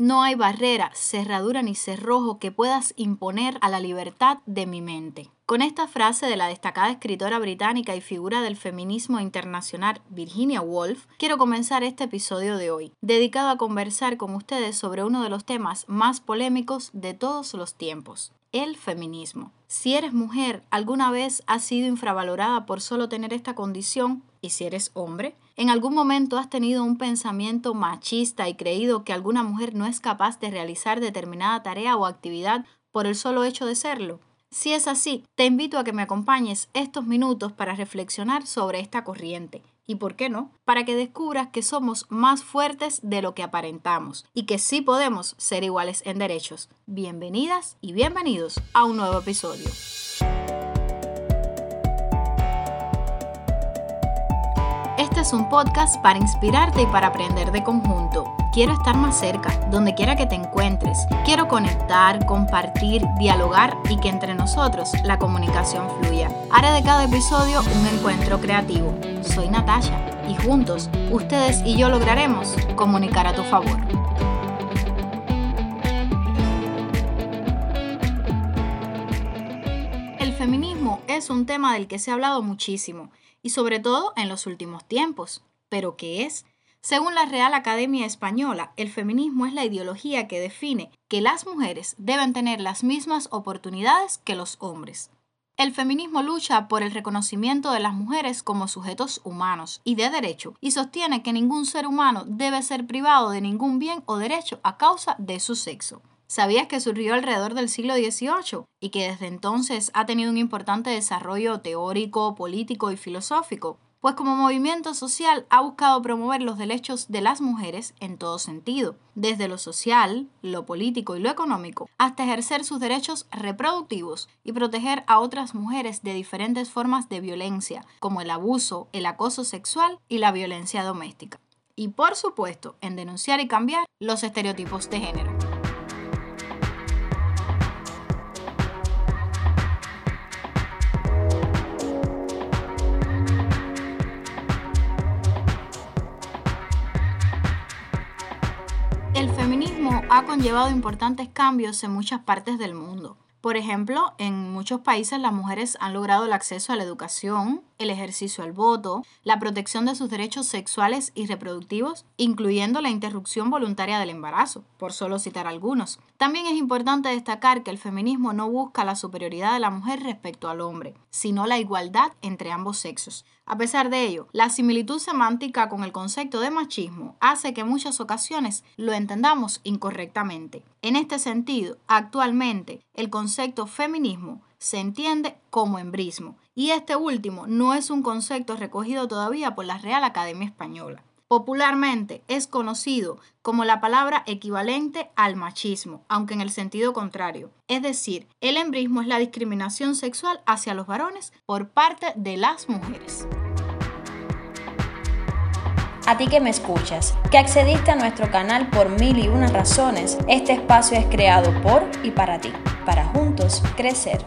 No hay barrera, cerradura ni cerrojo que puedas imponer a la libertad de mi mente. Con esta frase de la destacada escritora británica y figura del feminismo internacional Virginia Woolf, quiero comenzar este episodio de hoy, dedicado a conversar con ustedes sobre uno de los temas más polémicos de todos los tiempos, el feminismo. Si eres mujer, alguna vez has sido infravalorada por solo tener esta condición, y si eres hombre, en algún momento has tenido un pensamiento machista y creído que alguna mujer no es capaz de realizar determinada tarea o actividad por el solo hecho de serlo. Si es así, te invito a que me acompañes estos minutos para reflexionar sobre esta corriente y, ¿por qué no?, para que descubras que somos más fuertes de lo que aparentamos y que sí podemos ser iguales en derechos. Bienvenidas y bienvenidos a un nuevo episodio. Este es un podcast para inspirarte y para aprender de conjunto. Quiero estar más cerca, donde quiera que te encuentres. Quiero conectar, compartir, dialogar y que entre nosotros la comunicación fluya. Haré de cada episodio un encuentro creativo. Soy Natasha y juntos, ustedes y yo lograremos comunicar a tu favor. El feminismo es un tema del que se ha hablado muchísimo y sobre todo en los últimos tiempos. ¿Pero qué es? Según la Real Academia Española, el feminismo es la ideología que define que las mujeres deben tener las mismas oportunidades que los hombres. El feminismo lucha por el reconocimiento de las mujeres como sujetos humanos y de derecho y sostiene que ningún ser humano debe ser privado de ningún bien o derecho a causa de su sexo. ¿Sabías que surgió alrededor del siglo XVIII y que desde entonces ha tenido un importante desarrollo teórico, político y filosófico? Pues como movimiento social ha buscado promover los derechos de las mujeres en todo sentido, desde lo social, lo político y lo económico, hasta ejercer sus derechos reproductivos y proteger a otras mujeres de diferentes formas de violencia, como el abuso, el acoso sexual y la violencia doméstica. Y por supuesto, en denunciar y cambiar los estereotipos de género. Ha conllevado importantes cambios en muchas partes del mundo. Por ejemplo, en muchos países las mujeres han logrado el acceso a la educación, el ejercicio al voto, la protección de sus derechos sexuales y reproductivos, incluyendo la interrupción voluntaria del embarazo, por solo citar algunos. También es importante destacar que el feminismo no busca la superioridad de la mujer respecto al hombre, sino la igualdad entre ambos sexos. A pesar de ello, la similitud semántica con el concepto de machismo hace que muchas ocasiones lo entendamos incorrectamente. En este sentido, actualmente, el concepto feminismo se entiende como embrismo, y este último no es un concepto recogido todavía por la Real Academia Española. Popularmente es conocido como la palabra equivalente al machismo, aunque en el sentido contrario. Es decir, el embrismo es la discriminación sexual hacia los varones por parte de las mujeres. A ti que me escuchas, que accediste a nuestro canal por mil y unas razones, este espacio es creado por y para ti, para juntos crecer.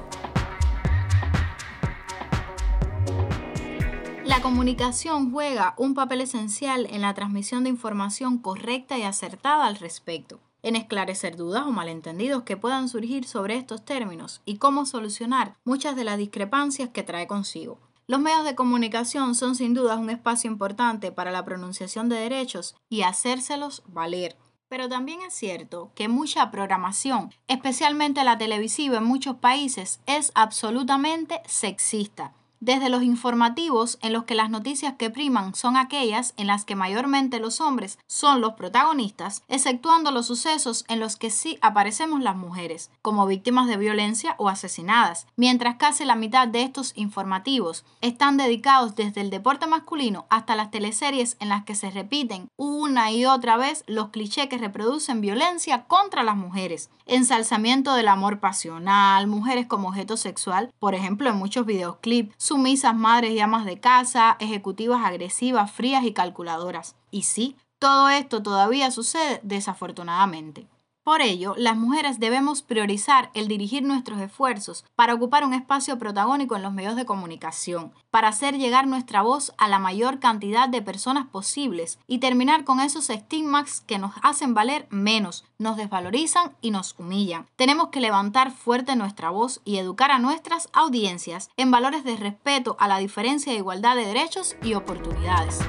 Comunicación juega un papel esencial en la transmisión de información correcta y acertada al respecto, en esclarecer dudas o malentendidos que puedan surgir sobre estos términos y cómo solucionar muchas de las discrepancias que trae consigo. Los medios de comunicación son sin duda un espacio importante para la pronunciación de derechos y hacérselos valer. Pero también es cierto que mucha programación, especialmente la televisiva en muchos países, es absolutamente sexista desde los informativos en los que las noticias que priman son aquellas en las que mayormente los hombres son los protagonistas, exceptuando los sucesos en los que sí aparecemos las mujeres, como víctimas de violencia o asesinadas, mientras casi la mitad de estos informativos están dedicados desde el deporte masculino hasta las teleseries en las que se repiten una y otra vez los clichés que reproducen violencia contra las mujeres, ensalzamiento del amor pasional, mujeres como objeto sexual, por ejemplo en muchos videoclips, sumisas madres y amas de casa, ejecutivas agresivas, frías y calculadoras. Y sí, todo esto todavía sucede desafortunadamente. Por ello, las mujeres debemos priorizar el dirigir nuestros esfuerzos para ocupar un espacio protagónico en los medios de comunicación, para hacer llegar nuestra voz a la mayor cantidad de personas posibles y terminar con esos estigmas que nos hacen valer menos, nos desvalorizan y nos humillan. Tenemos que levantar fuerte nuestra voz y educar a nuestras audiencias en valores de respeto a la diferencia de igualdad de derechos y oportunidades.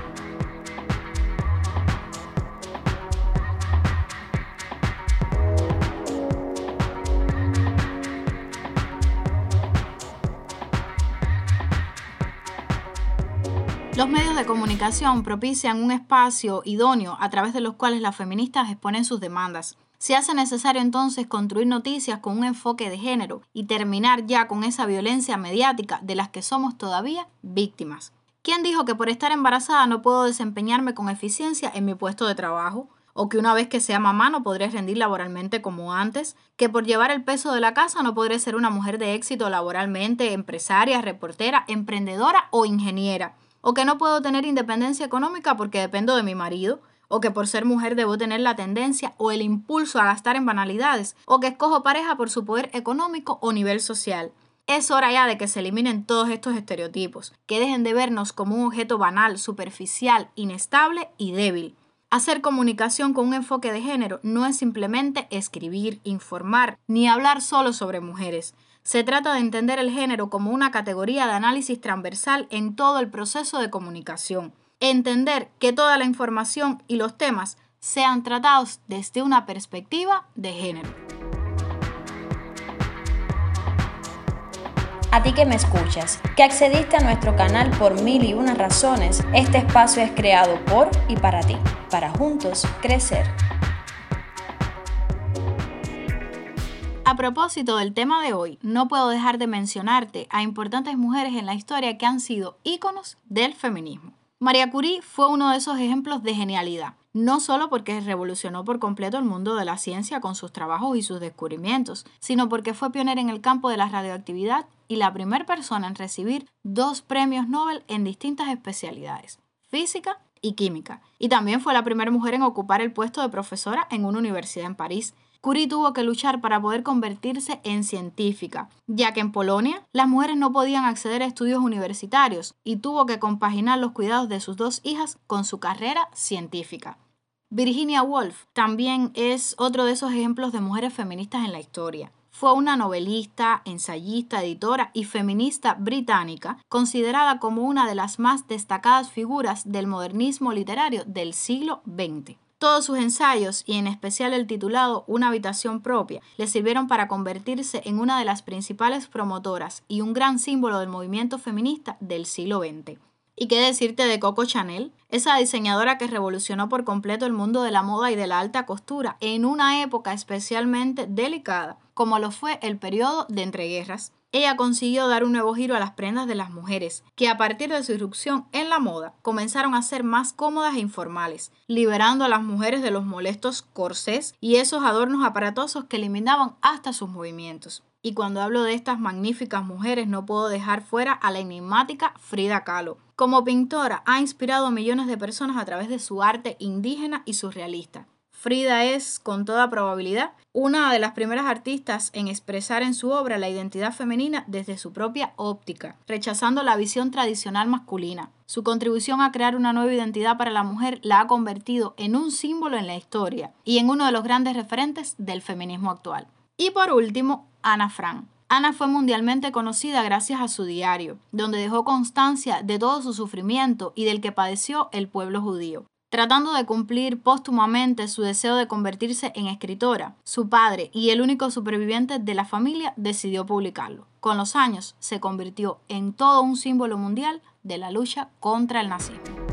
Los medios de comunicación propician un espacio idóneo a través de los cuales las feministas exponen sus demandas. Se hace necesario entonces construir noticias con un enfoque de género y terminar ya con esa violencia mediática de las que somos todavía víctimas. ¿Quién dijo que por estar embarazada no puedo desempeñarme con eficiencia en mi puesto de trabajo? ¿O que una vez que sea mamá no podré rendir laboralmente como antes? ¿Que por llevar el peso de la casa no podré ser una mujer de éxito laboralmente, empresaria, reportera, emprendedora o ingeniera? O que no puedo tener independencia económica porque dependo de mi marido, o que por ser mujer debo tener la tendencia o el impulso a gastar en banalidades, o que escojo pareja por su poder económico o nivel social. Es hora ya de que se eliminen todos estos estereotipos, que dejen de vernos como un objeto banal, superficial, inestable y débil. Hacer comunicación con un enfoque de género no es simplemente escribir, informar, ni hablar solo sobre mujeres. Se trata de entender el género como una categoría de análisis transversal en todo el proceso de comunicación. Entender que toda la información y los temas sean tratados desde una perspectiva de género. A ti que me escuchas, que accediste a nuestro canal por mil y unas razones, este espacio es creado por y para ti, para juntos crecer. A propósito del tema de hoy, no puedo dejar de mencionarte a importantes mujeres en la historia que han sido íconos del feminismo. María Curie fue uno de esos ejemplos de genialidad, no solo porque revolucionó por completo el mundo de la ciencia con sus trabajos y sus descubrimientos, sino porque fue pionera en el campo de la radioactividad y la primera persona en recibir dos premios Nobel en distintas especialidades, física y química, y también fue la primera mujer en ocupar el puesto de profesora en una universidad en París, Curie tuvo que luchar para poder convertirse en científica, ya que en Polonia las mujeres no podían acceder a estudios universitarios y tuvo que compaginar los cuidados de sus dos hijas con su carrera científica. Virginia Woolf también es otro de esos ejemplos de mujeres feministas en la historia. Fue una novelista, ensayista, editora y feminista británica, considerada como una de las más destacadas figuras del modernismo literario del siglo XX. Todos sus ensayos, y en especial el titulado Una habitación propia, le sirvieron para convertirse en una de las principales promotoras y un gran símbolo del movimiento feminista del siglo XX. ¿Y qué decirte de Coco Chanel? Esa diseñadora que revolucionó por completo el mundo de la moda y de la alta costura en una época especialmente delicada, como lo fue el periodo de entreguerras ella consiguió dar un nuevo giro a las prendas de las mujeres, que a partir de su irrupción en la moda comenzaron a ser más cómodas e informales, liberando a las mujeres de los molestos corsés y esos adornos aparatosos que eliminaban hasta sus movimientos. Y cuando hablo de estas magníficas mujeres no puedo dejar fuera a la enigmática Frida Kahlo. Como pintora ha inspirado a millones de personas a través de su arte indígena y surrealista. Frida es, con toda probabilidad, una de las primeras artistas en expresar en su obra la identidad femenina desde su propia óptica, rechazando la visión tradicional masculina. Su contribución a crear una nueva identidad para la mujer la ha convertido en un símbolo en la historia y en uno de los grandes referentes del feminismo actual. Y por último, Ana Frank. Ana fue mundialmente conocida gracias a su diario, donde dejó constancia de todo su sufrimiento y del que padeció el pueblo judío. Tratando de cumplir póstumamente su deseo de convertirse en escritora, su padre y el único superviviente de la familia decidió publicarlo. Con los años se convirtió en todo un símbolo mundial de la lucha contra el nazismo.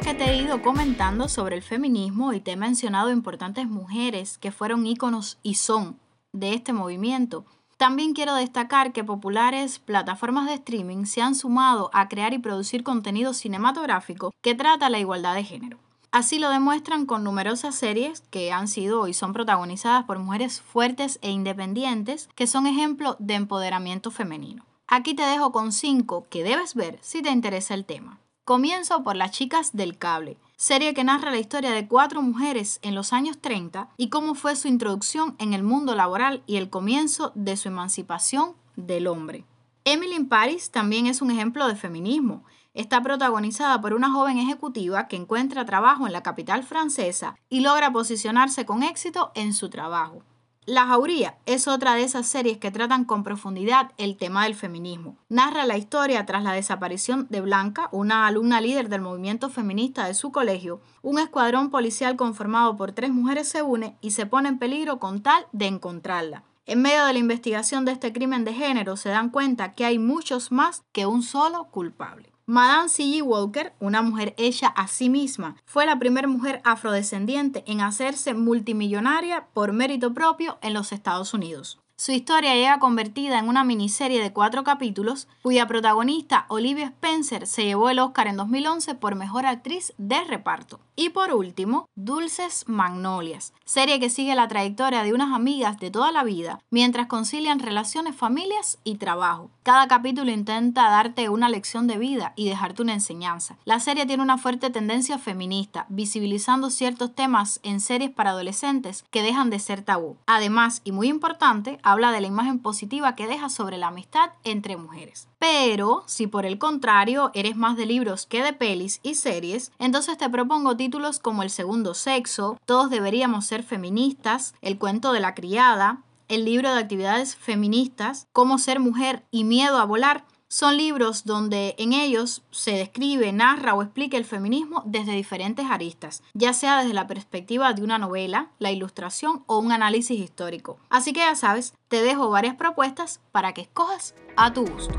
Que te he ido comentando sobre el feminismo y te he mencionado importantes mujeres que fueron íconos y son de este movimiento, también quiero destacar que populares plataformas de streaming se han sumado a crear y producir contenido cinematográfico que trata la igualdad de género. Así lo demuestran con numerosas series que han sido y son protagonizadas por mujeres fuertes e independientes que son ejemplo de empoderamiento femenino. Aquí te dejo con cinco que debes ver si te interesa el tema. Comienzo por Las chicas del cable, serie que narra la historia de cuatro mujeres en los años 30 y cómo fue su introducción en el mundo laboral y el comienzo de su emancipación del hombre. Emily in Paris también es un ejemplo de feminismo. Está protagonizada por una joven ejecutiva que encuentra trabajo en la capital francesa y logra posicionarse con éxito en su trabajo. La Jauría es otra de esas series que tratan con profundidad el tema del feminismo. Narra la historia tras la desaparición de Blanca, una alumna líder del movimiento feminista de su colegio. Un escuadrón policial conformado por tres mujeres se une y se pone en peligro con tal de encontrarla. En medio de la investigación de este crimen de género se dan cuenta que hay muchos más que un solo culpable. Madame C.G. Walker, una mujer hecha a sí misma, fue la primera mujer afrodescendiente en hacerse multimillonaria por mérito propio en los Estados Unidos. Su historia llega convertida en una miniserie de cuatro capítulos, cuya protagonista Olivia Spencer se llevó el Oscar en 2011 por Mejor Actriz de Reparto. Y por último, Dulces Magnolias, serie que sigue la trayectoria de unas amigas de toda la vida mientras concilian relaciones, familias y trabajo. Cada capítulo intenta darte una lección de vida y dejarte una enseñanza. La serie tiene una fuerte tendencia feminista, visibilizando ciertos temas en series para adolescentes que dejan de ser tabú. Además, y muy importante, habla de la imagen positiva que deja sobre la amistad entre mujeres. Pero, si por el contrario eres más de libros que de pelis y series, entonces te propongo títulos como El segundo sexo, Todos deberíamos ser feministas, El cuento de la criada, el libro de actividades feministas, Cómo ser mujer y miedo a volar, son libros donde en ellos se describe, narra o explica el feminismo desde diferentes aristas, ya sea desde la perspectiva de una novela, la ilustración o un análisis histórico. Así que ya sabes, te dejo varias propuestas para que escojas a tu gusto.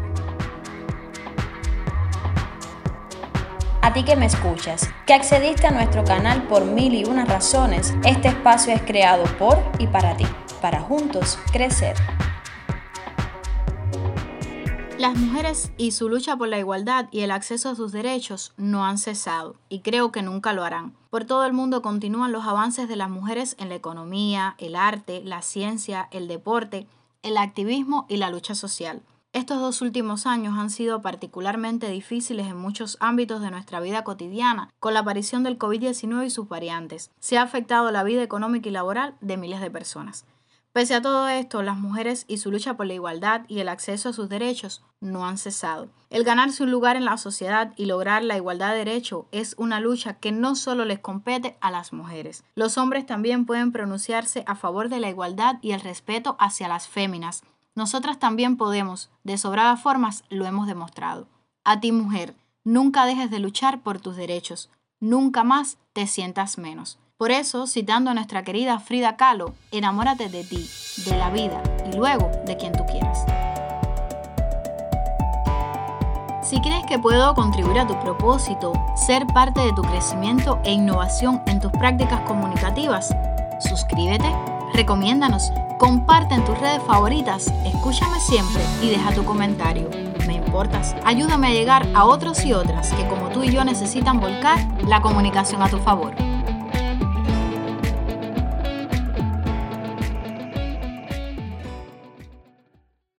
A ti que me escuchas, que accediste a nuestro canal por mil y una razones, este espacio es creado por y para ti, para juntos crecer. Las mujeres y su lucha por la igualdad y el acceso a sus derechos no han cesado y creo que nunca lo harán. Por todo el mundo continúan los avances de las mujeres en la economía, el arte, la ciencia, el deporte, el activismo y la lucha social. Estos dos últimos años han sido particularmente difíciles en muchos ámbitos de nuestra vida cotidiana, con la aparición del COVID-19 y sus variantes. Se ha afectado la vida económica y laboral de miles de personas. Pese a todo esto, las mujeres y su lucha por la igualdad y el acceso a sus derechos no han cesado. El ganarse un lugar en la sociedad y lograr la igualdad de derecho es una lucha que no solo les compete a las mujeres. Los hombres también pueden pronunciarse a favor de la igualdad y el respeto hacia las féminas. Nosotras también podemos, de sobradas formas lo hemos demostrado. A ti mujer, nunca dejes de luchar por tus derechos, nunca más te sientas menos. Por eso, citando a nuestra querida Frida Kahlo, enamórate de ti, de la vida y luego de quien tú quieras. Si crees que puedo contribuir a tu propósito, ser parte de tu crecimiento e innovación en tus prácticas comunicativas, suscríbete, recomiéndanos, comparte en tus redes favoritas, escúchame siempre y deja tu comentario. Me importas. Ayúdame a llegar a otros y otras que como tú y yo necesitan volcar la comunicación a tu favor.